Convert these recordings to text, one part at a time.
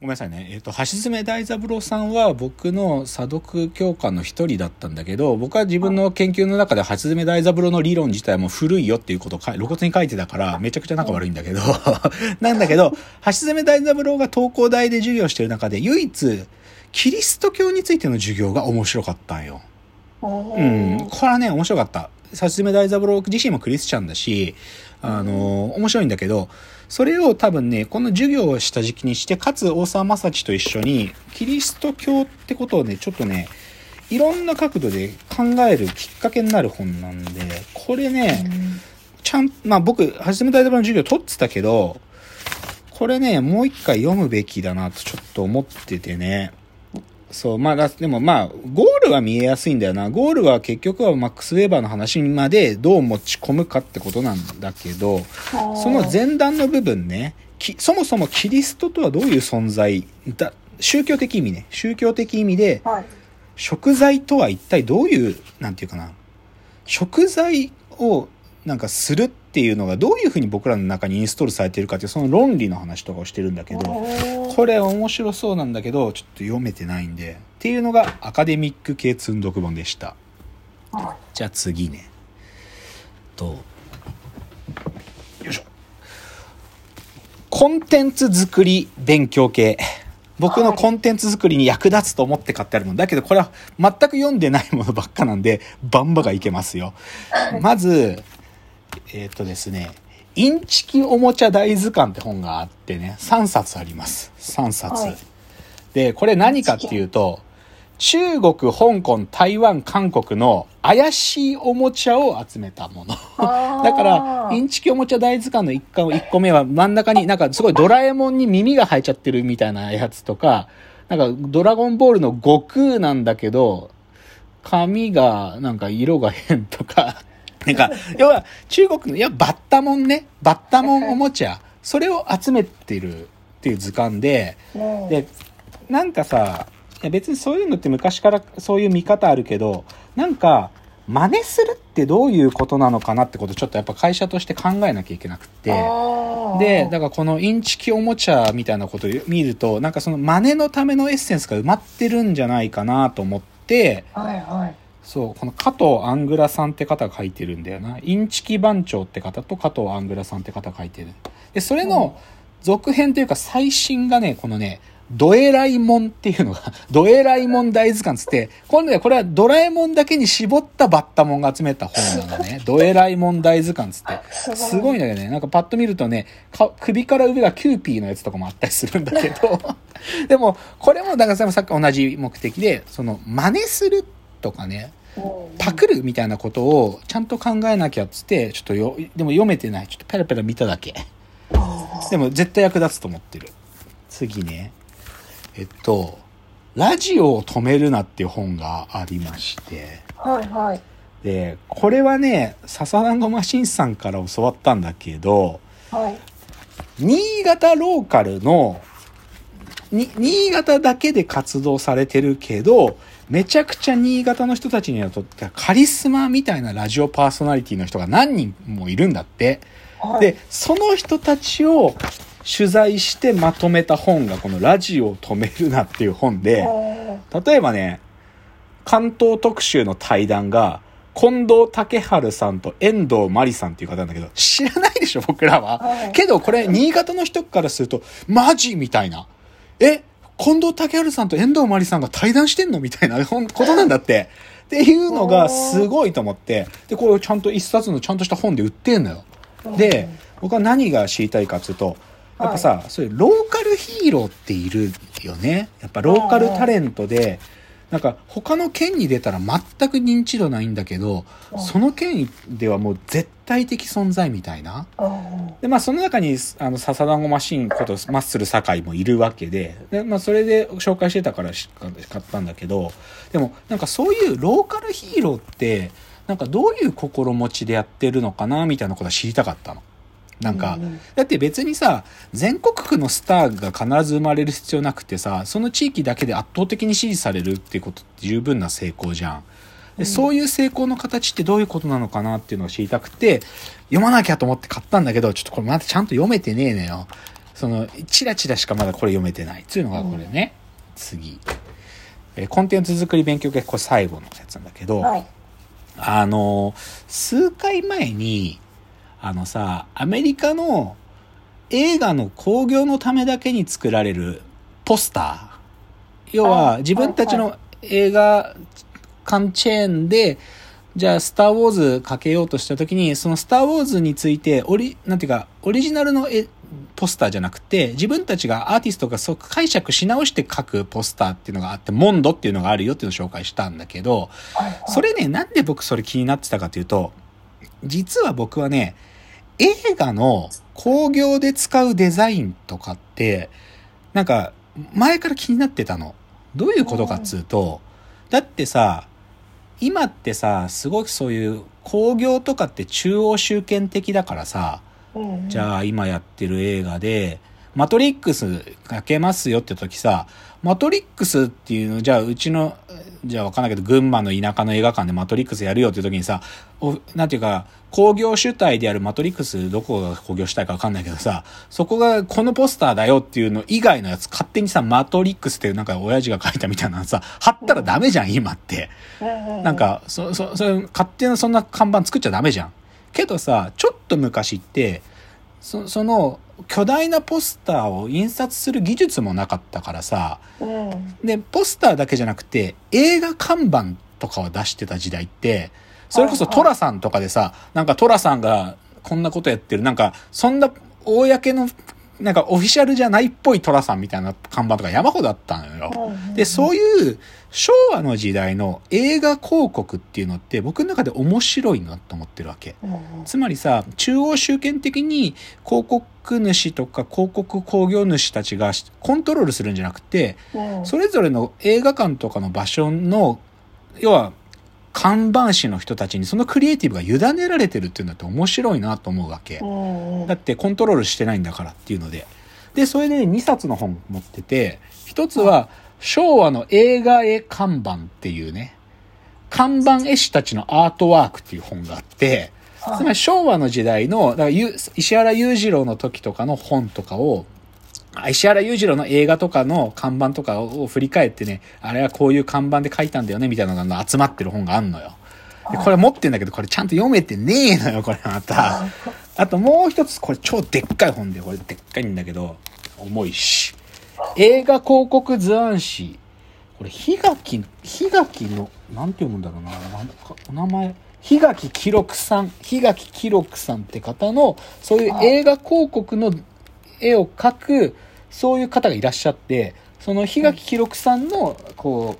ごめんなさいね。えっ、と、橋爪大三郎さんは僕の査読教科の一人だったんだけど、僕は自分の研究の中で橋爪大三郎の理論自体も古いよっていうことを露骨に書いてたから、めちゃくちゃ仲悪いんだけど、なんだけど、橋爪大三郎が東工大で授業してる中で唯一、キリスト教についての授業が面白かったんよ。うん、これはね、面白かった。さすめ大三郎自身もクリスチャンだし、あの、面白いんだけど、それを多分ね、この授業をした時期にして、かつ大沢正知と一緒に、キリスト教ってことをね、ちょっとね、いろんな角度で考えるきっかけになる本なんで、これね、ちゃん、まあ僕、はじめ大三郎の授業取ってたけど、これね、もう一回読むべきだなとちょっと思っててね。そう、まあ、だでもまあ、ゴールは見えやすいんだよな。ゴールは結局はマックス・ウェーバーの話までどう持ち込むかってことなんだけど、その前段の部分ね、きそもそもキリストとはどういう存在だ、宗教的意味ね、宗教的意味で、はい。食材とは一体どういう、なんていうかな、食材をなんかするっていうのがどういうふうに僕らの中にインストールされているかっていうその論理の話とかをしてるんだけど、これ面白そうなんだけど、ちょっと読めてないんで。っていうのがアカデミック系積んどく本でした。はじゃあ次ね。と、よいしょ。コンテンツ作り勉強系。僕のコンテンツ作りに役立つと思って買ってあるもの。だけどこれは全く読んでないものばっかなんで、バンバがいけますよ。まず、えっ、とですね、インチキおもちゃ大図鑑って本があってね、3冊あります。3冊。はいで、これ何かっていうと、中国、香港、台湾、韓国の怪しいおもちゃを集めたもの。だから、インチキおもちゃ大図鑑の 1, か1個目は真ん中になんかすごいドラえもんに耳が生えちゃってるみたいなやつとか、なんかドラゴンボールの悟空なんだけど、髪がなんか色が変とか、なんか、要は中国の、いや、バッタモンね、バッタモンおもちゃ、それを集めてるっていう図鑑で、ねで、なんかさ、いや別にそういうのって昔からそういう見方あるけど、なんか、真似するってどういうことなのかなってことをちょっとやっぱ会社として考えなきゃいけなくって。で、だからこのインチキおもちゃみたいなことを見ると、なんかその真似のためのエッセンスが埋まってるんじゃないかなと思って、はいはい。そう、この加藤アングラさんって方が書いてるんだよな。インチキ番長って方と加藤アングラさんって方が書いてる。で、それの続編というか最新がね、このね、ドエライモンっていうのが、ドエライモン大図鑑つって、今度ね、これはドラえもんだけに絞ったバッタモンが集めた本なのね。ドエライモン大図鑑つって。すごいんだけどね、なんかパッと見るとね、か首から上がキューピーのやつとかもあったりするんだけど、でも、これも、だからさっき同じ目的で、その、真似するとかね、パクるみたいなことをちゃんと考えなきゃっつって、ちょっとよ、でも読めてない。ちょっとペラペラ見ただけ。でも絶対役立つと思ってる。次ね。えっと、ラジオを止めるなっていう本がありまして。はいはい。で、これはね、笹団子マシンさんから教わったんだけど、はい。新潟ローカルの、に、新潟だけで活動されてるけど、めちゃくちゃ新潟の人たちにとってはカリスマみたいなラジオパーソナリティの人が何人もいるんだって。はい、で、その人たちを取材してまとめた本がこのラジオを止めるなっていう本で、は例えばね、関東特集の対談が、近藤武春さんと遠藤真理さんっていう方なんだけど、知らないでしょ、僕らは。はいけど、これ、新潟の人からすると、マジみたいな。え、近藤武春さんと遠藤真理さんが対談してんのみたいな ことなんだって。っていうのがすごいと思って、で、これをちゃんと一冊のちゃんとした本で売ってんのよ。で、僕は何が知りたいかっていうと、やっぱさ、そういうローカルヒーローっているよね。やっぱローカルタレントで、なんか他の県に出たら全く認知度ないんだけど、その県ではもう絶対的存在みたいな。で、まあその中に、あの、笹団子マシンことマッスル堺もいるわけで、で、まあそれで紹介してたからし買ったんだけど、でもなんかそういうローカルヒーローって、なんかどういう心持ちでやってるのかなみたいなことは知りたかったの。なんか、だって別にさ、全国区のスターが必ず生まれる必要なくてさ、その地域だけで圧倒的に支持されるっていうことって十分な成功じゃん。でそういう成功の形ってどういうことなのかなっていうのを知りたくて、読まなきゃと思って買ったんだけど、ちょっとこれまだちゃんと読めてねえのよ。その、チラチラしかまだこれ読めてない。っていうのがこれね。次。えーコンテンツ作り勉強系、これ最後のやつなんだけど、はい。あの、数回前に、あのさ、アメリカの映画の興行のためだけに作られるポスター。要は、あ自分たちの映画館チェーンで、じゃあ、スター・ウォーズかけようとしたときに、そのスター・ウォーズについて、オリ、なんていうか、オリジナルの絵ポスターじゃなくて、自分たちがアーティストがそう解釈し直して書くポスターっていうのがあって、モンドっていうのがあるよっていうのを紹介したんだけど、それね、なんで僕それ気になってたかというと、実は僕はね、映画の興行で使うデザインとかって、なんか、前から気になってたの。どういうことかっつうと、だってさ、今ってさ、すごくそういう興行とかって中央集権的だからさ、うんじゃあ今やってる映画で、マトリックスかけますよって時さ、マトリックスっていうの、じゃあうちの、じゃあわかんないけど、群馬の田舎の映画館でマトリックスやるよっていう時にさ、おなんていうか、工業主体であるマトリックス、どこが工業主体かわかんないけどさ、そこがこのポスターだよっていうの以外のやつ勝手にさ、マトリックスってなんか親父が書いたみたいなのさ、貼ったらダメじゃん、今って。うんなん、か、そ、そ、それ、勝手なそんな看板作っちゃダメじゃん。けどさ、ちょっと昔って、そその、巨大なポスターを印刷する技術もなかったからさ、うん。で、ポスターだけじゃなくて、映画看板とかを出してた時代って、それこそはいはいトラさんとかでさ、なんかトラさんがこんなことやってる、なんか、そんな、公の、なんかオフィシャルじゃないっぽいトラさんみたいな看板とか山ほどあったのよ。で、そういう昭和の時代の映画広告っていうのって僕の中で面白いなと思ってるわけ。つまりさ、中央集権的に広告主とか広告興行主たちがコントロールするんじゃなくて、うんそれぞれの映画館とかの場所の、要は、看板師の人たちにそのクリエイティブが委ねられてるっていうのって面白いなと思うわけ。うんだってコントロールしてないんだからっていうので。で、それで2冊の本持ってて、一つは昭和の映画絵看板っていうね、看板絵師たちのアートワークっていう本があって、つまり昭和の時代の、だからゆ石原裕次郎の時とかの本とかを、あ石原裕次郎の映画とかの看板とかを振り返ってね、あれはこういう看板で書いたんだよね、みたいなのが集まってる本があんのよ。でこれ持ってんだけど、これちゃんと読めてねえのよ、これまた。あともう一つ、これ超でっかい本で、これでっかいんだけど、重いし。映画広告図案紙。これ、ひがき、ひがきの、なんて読むんだろうな、お名前。ひがき記録さん、ひがき記録さんって方の、そういう映画広告の絵を描く、そういう方がいらっしゃって、そのひがき記録さんの、こ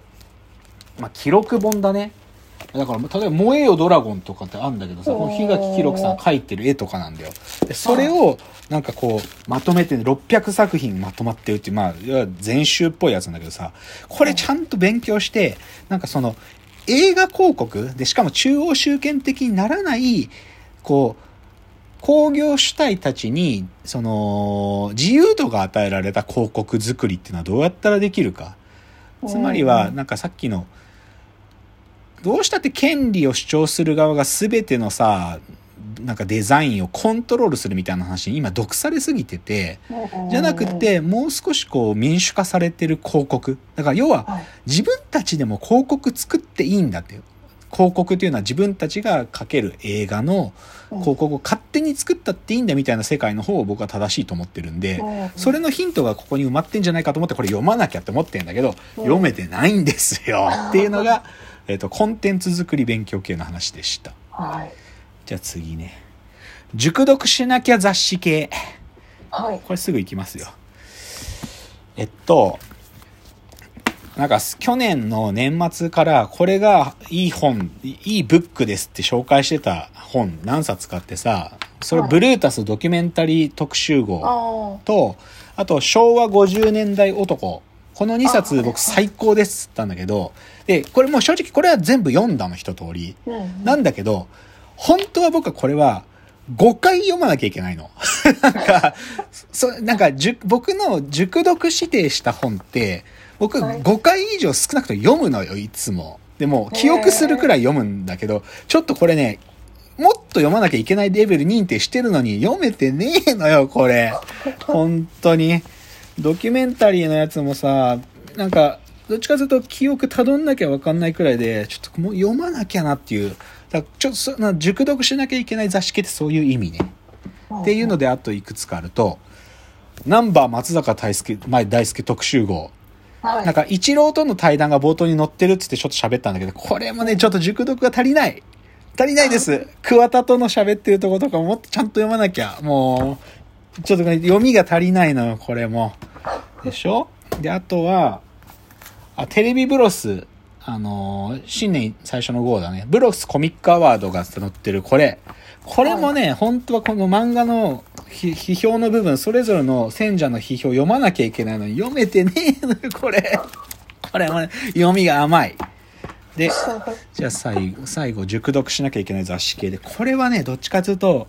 う、まあ、記録本だね。だから、例えば、燃えよドラゴンとかってあるんだけどさ、この檜垣記録さん描いてる絵とかなんだよ。でそれを、なんかこう、まとめて、600作品まとまってるっていう、まあ、いわゆる全集っぽいやつなんだけどさ、これちゃんと勉強して、なんかその、映画広告で、しかも中央集権的にならない、こう、工業主体たちに、その、自由度が与えられた広告作りっていうのはどうやったらできるか。つまりは、なんかさっきの、どうしたって権利を主張する側が全てのさ、なんかデザインをコントロールするみたいな話に今毒されすぎてて、じゃなくて、もう少しこう民主化されてる広告。だから要ははい自分たちでも広告作っていいんだって。広告っていうのは自分たちが描ける映画の広告を勝手に作ったっていいんだみたいな世界の方を僕は正しいと思ってるんで、それのヒントがここに埋まってんじゃないかと思ってこれ読まなきゃって思ってんだけど、読めてないんですよ っていうのが、えっと、コンテンツ作り勉強系の話でした。はい。じゃあ次ね。熟読しなきゃ雑誌系。はい。これすぐ行きますよ。えっと、なんか去年の年末からこれがいい本、いいブックですって紹介してた本何冊かってさ、それはいブルータスドキュメンタリー特集号あと、あと昭和50年代男。この2冊僕最高ですっったんだけど、で、これもう正直これは全部読んだの一通り。なんだけど、本当は僕はこれは5回読まなきゃいけないの。なんか、そなんかじゅ僕の熟読指定した本って、僕はい5回以上少なくとも読むのよ、いつも。でも、記憶するくらい読むんだけど、ちょっとこれね、もっ読まなきゃいけないレベル認定してるのに読めてねえのよ、これ。本当に。ドキュメンタリーのやつもさ、なんか、どっちかというと記憶たどんなきゃわかんないくらいで、ちょっともう読まなきゃなっていう。だちょっと熟読しなきゃいけない雑誌系ってそういう意味ね。っていうのであといくつかあると、ナンバー松坂大輔、前大輔特集号。はい。なんか、一郎との対談が冒頭に載ってるっつってちょっと喋ったんだけど、これもね、ちょっと熟読が足りない。足りないです。桑田との喋ってるとことかもっとちゃんと読まなきゃ。もう、ちょっとね読みが足りないのよ、これも。でしょ？で、あとは、あ、テレビブロス、あのー新年最初の号だね。ブロスコミックアワードが載ってるこれ。これもね、本当はこの漫画の批批評の部分、それぞれの選者の批評を読まなきゃいけないのに読めてねえのよ、これ。これもね、読みが甘い。で、じゃあ最後、最後、熟読しなきゃいけない雑誌系で、これはね、どっちかというと、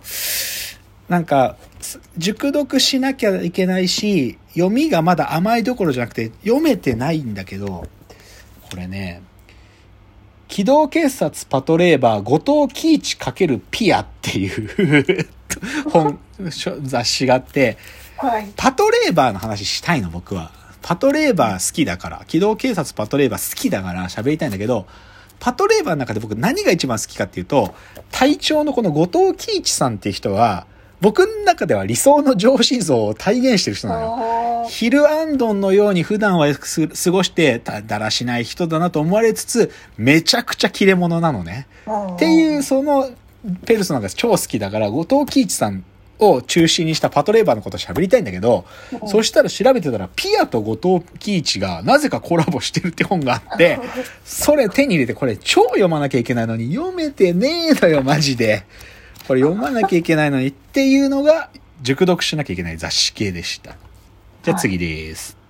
なんか、す熟読しなきゃいけないし、読みがまだ甘いどころじゃなくて、読めてないんだけど、これね、機動警察パトレーバー後藤喜一×ピアっていう 本、雑誌があって、はい。パトレーバーの話したいの、僕は。パトレーバー好きだから、機動警察パトレーバー好きだから喋りたいんだけど、パトレーバーの中で僕何が一番好きかっていうと、隊長のこの後藤喜一さんっていう人は、僕の中では理想の上司像を体現してる人なのよ。あヒルアンドンのように普段はす過ごしてただらしない人だなと思われつつ、めちゃくちゃ切れ者なのね。ーっていう、そのペルソナが超好きだから、後藤喜一さんを中心にしたパトレーバーのことを喋りたいんだけど、そしたら調べてたら、ピアと後藤喜一がなぜかコラボしてるって本があって、それ手に入れてこれ超読まなきゃいけないのに読めてねえのよ、マジで。これ読まなきゃいけないのにっていうのが、熟読しなきゃいけない雑誌系でした。じゃあ次です。